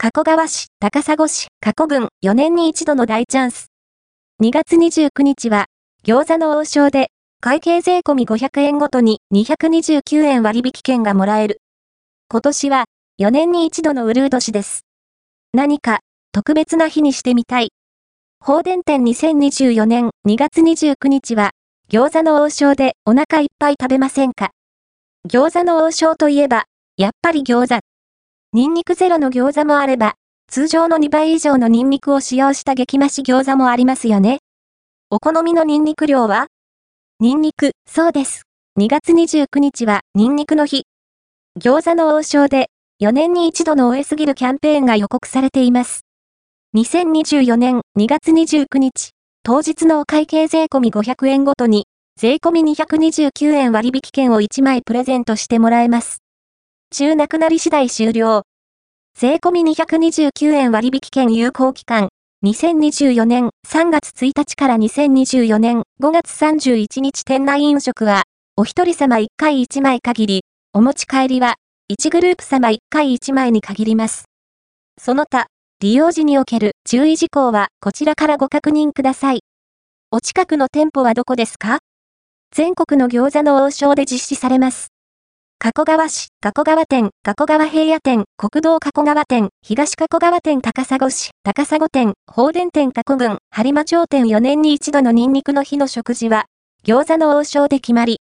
加古川市、高砂市、加古郡、4年に一度の大チャンス。2月29日は、餃子の王将で、会計税込み500円ごとに229円割引券がもらえる。今年は、4年に一度のウルー年です。何か、特別な日にしてみたい。放電店2024年2月29日は、餃子の王将でお腹いっぱい食べませんか？餃子の王将といえば、やっぱり餃子。ニンニクゼロの餃子もあれば、通常の2倍以上のニンニクを使用した激増し餃子もありますよね。お好みのニンニク量は？ニンニク、そうです。2月29日はニンニクの日。餃子の王将で4年に一度の終えすぎるキャンペーンが予告されています。2024年2月29日、当日のお会計税込み500円ごとに、税込み229円割引券を1枚プレゼントしてもらえます。中なくなり次第終了。税込み229円割引券有効期間、2024年3月1日から2024年5月31日店内飲食は、お一人様1回1枚限り、お持ち帰りは、1グループ様1回1枚に限ります。その他、利用時における注意事項はこちらからご確認ください。お近くの店舗はどこですか？全国の餃子の王将で実施されます。加古川市、加古川店、加古川平野店、国道加古川店、東加古川店高砂市、高砂店、放電店加古郡、播磨町店4年に一度のニンニクの日の食事は、餃子の王将で決まり、